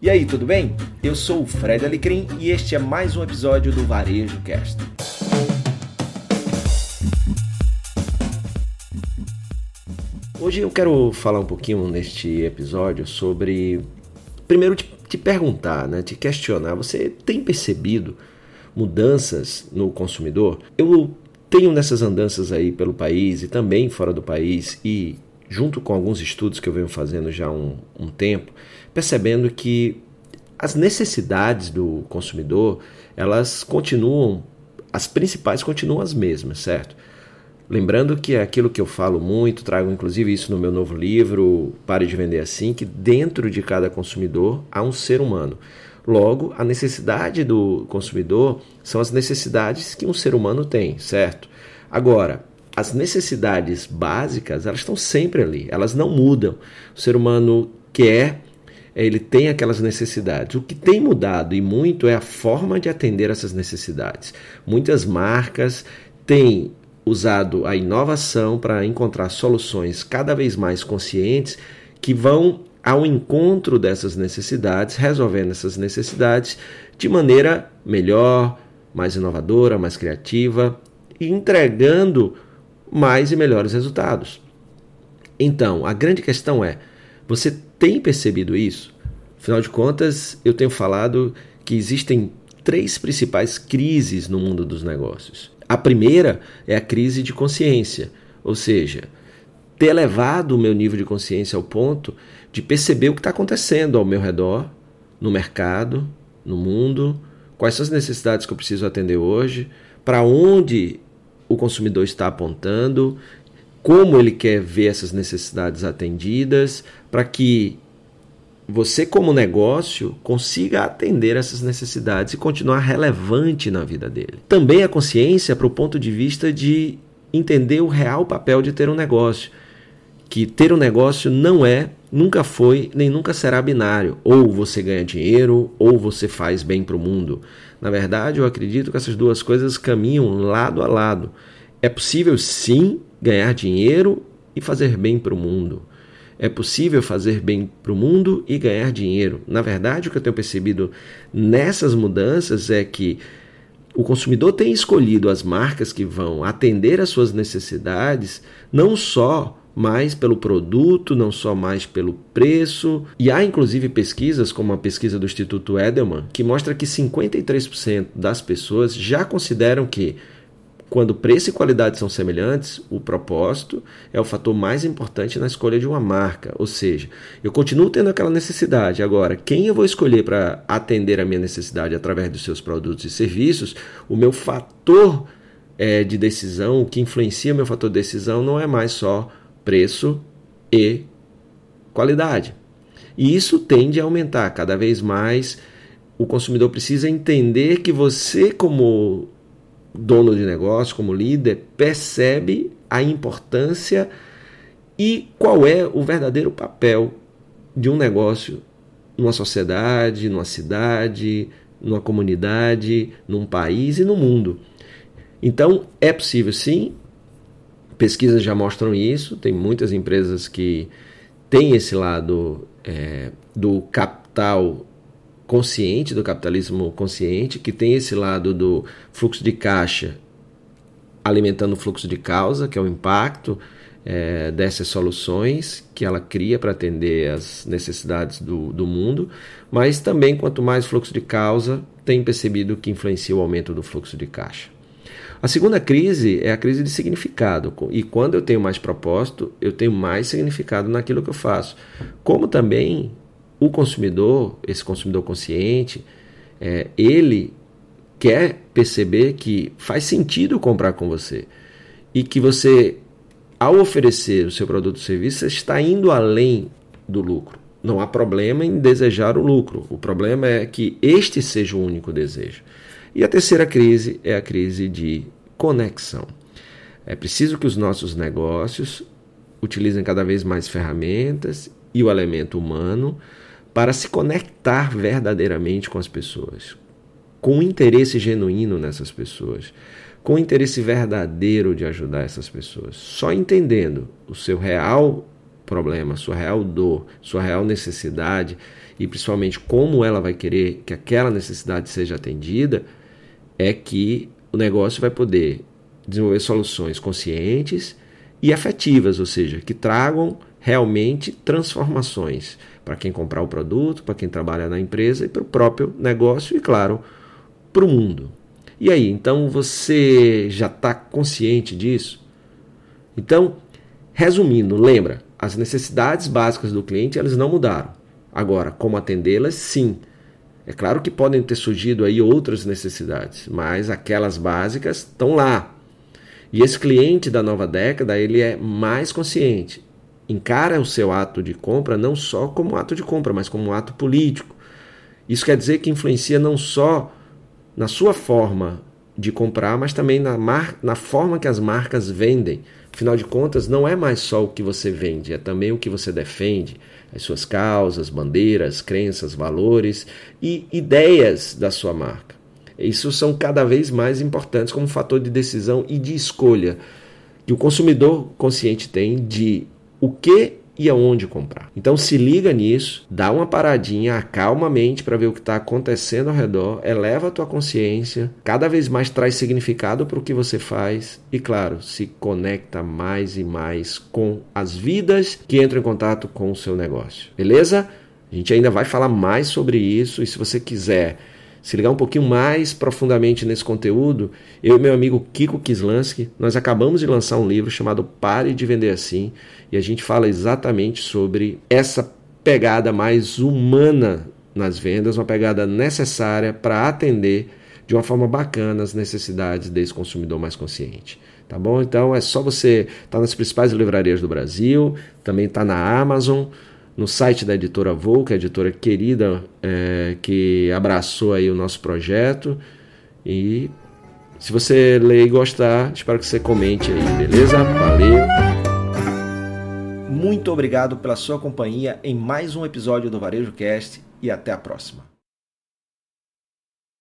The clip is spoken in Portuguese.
E aí, tudo bem? Eu sou o Fred Alecrim e este é mais um episódio do Varejo Cast. Hoje eu quero falar um pouquinho neste episódio sobre. Primeiro, te, te perguntar, né, te questionar. Você tem percebido mudanças no consumidor? Eu tenho nessas andanças aí pelo país e também fora do país e junto com alguns estudos que eu venho fazendo já há um, um tempo, percebendo que as necessidades do consumidor elas continuam, as principais continuam as mesmas, certo? Lembrando que é aquilo que eu falo muito, trago inclusive isso no meu novo livro, Pare de Vender Assim, que dentro de cada consumidor há um ser humano. Logo, a necessidade do consumidor são as necessidades que um ser humano tem, certo? Agora, as necessidades básicas, elas estão sempre ali, elas não mudam. O ser humano quer, ele tem aquelas necessidades. O que tem mudado e muito é a forma de atender essas necessidades. Muitas marcas têm usado a inovação para encontrar soluções cada vez mais conscientes que vão ao encontro dessas necessidades, resolvendo essas necessidades de maneira melhor, mais inovadora, mais criativa e entregando mais e melhores resultados. Então, a grande questão é: você tem percebido isso? Afinal de contas, eu tenho falado que existem três principais crises no mundo dos negócios. A primeira é a crise de consciência, ou seja, ter elevado o meu nível de consciência ao ponto de perceber o que está acontecendo ao meu redor, no mercado, no mundo, quais são as necessidades que eu preciso atender hoje, para onde o consumidor está apontando, como ele quer ver essas necessidades atendidas, para que você, como negócio, consiga atender essas necessidades e continuar relevante na vida dele. Também a consciência para o ponto de vista de entender o real papel de ter um negócio. Que ter um negócio não é, nunca foi, nem nunca será binário. Ou você ganha dinheiro, ou você faz bem para o mundo. Na verdade, eu acredito que essas duas coisas caminham lado a lado. É possível sim ganhar dinheiro e fazer bem para o mundo. É possível fazer bem para o mundo e ganhar dinheiro. Na verdade, o que eu tenho percebido nessas mudanças é que o consumidor tem escolhido as marcas que vão atender às suas necessidades, não só mais pelo produto, não só mais pelo preço. E há inclusive pesquisas, como a pesquisa do Instituto Edelman, que mostra que 53% das pessoas já consideram que quando preço e qualidade são semelhantes, o propósito é o fator mais importante na escolha de uma marca. Ou seja, eu continuo tendo aquela necessidade. Agora, quem eu vou escolher para atender a minha necessidade através dos seus produtos e serviços, o meu fator é, de decisão, o que influencia meu fator de decisão, não é mais só preço e qualidade. E isso tende a aumentar cada vez mais. O consumidor precisa entender que você, como dono de negócio, como líder, percebe a importância e qual é o verdadeiro papel de um negócio numa sociedade, numa cidade, numa comunidade, num país e no mundo. Então, é possível sim Pesquisas já mostram isso, tem muitas empresas que têm esse lado é, do capital consciente, do capitalismo consciente, que tem esse lado do fluxo de caixa alimentando o fluxo de causa, que é o impacto é, dessas soluções que ela cria para atender as necessidades do, do mundo, mas também quanto mais fluxo de causa, tem percebido que influencia o aumento do fluxo de caixa. A segunda crise é a crise de significado. E quando eu tenho mais propósito, eu tenho mais significado naquilo que eu faço. Como também o consumidor, esse consumidor consciente, é, ele quer perceber que faz sentido comprar com você e que você, ao oferecer o seu produto ou serviço, está indo além do lucro. Não há problema em desejar o lucro. O problema é que este seja o único desejo. E a terceira crise é a crise de conexão. É preciso que os nossos negócios utilizem cada vez mais ferramentas e o elemento humano para se conectar verdadeiramente com as pessoas, com um interesse genuíno nessas pessoas, com um interesse verdadeiro de ajudar essas pessoas. Só entendendo o seu real problema, sua real dor, sua real necessidade e principalmente como ela vai querer que aquela necessidade seja atendida, é que o negócio vai poder desenvolver soluções conscientes e afetivas, ou seja, que tragam realmente transformações para quem comprar o produto, para quem trabalha na empresa e para o próprio negócio e, claro, para o mundo. E aí, então você já está consciente disso? Então, resumindo, lembra, as necessidades básicas do cliente elas não mudaram. Agora, como atendê-las, sim. É claro que podem ter surgido aí outras necessidades, mas aquelas básicas estão lá. E esse cliente da nova década, ele é mais consciente. Encara o seu ato de compra não só como ato de compra, mas como um ato político. Isso quer dizer que influencia não só na sua forma de comprar, mas também na, mar... na forma que as marcas vendem. Afinal de contas, não é mais só o que você vende, é também o que você defende, as suas causas, bandeiras, crenças, valores e ideias da sua marca. Isso são cada vez mais importantes como fator de decisão e de escolha que o consumidor consciente tem de o que e aonde comprar. Então se liga nisso, dá uma paradinha, acalma a mente para ver o que está acontecendo ao redor, eleva a tua consciência, cada vez mais traz significado para o que você faz e, claro, se conecta mais e mais com as vidas que entram em contato com o seu negócio. Beleza? A gente ainda vai falar mais sobre isso e se você quiser se ligar um pouquinho mais profundamente nesse conteúdo, eu e meu amigo Kiko Kislansky, nós acabamos de lançar um livro chamado Pare de Vender Assim, e a gente fala exatamente sobre essa pegada mais humana nas vendas, uma pegada necessária para atender de uma forma bacana as necessidades desse consumidor mais consciente. Tá bom? Então é só você estar tá nas principais livrarias do Brasil, também está na Amazon no site da editora Voo, que é a editora querida é, que abraçou aí o nosso projeto. E se você ler e gostar, espero que você comente aí, beleza? Valeu! Muito obrigado pela sua companhia em mais um episódio do Varejo Cast e até a próxima.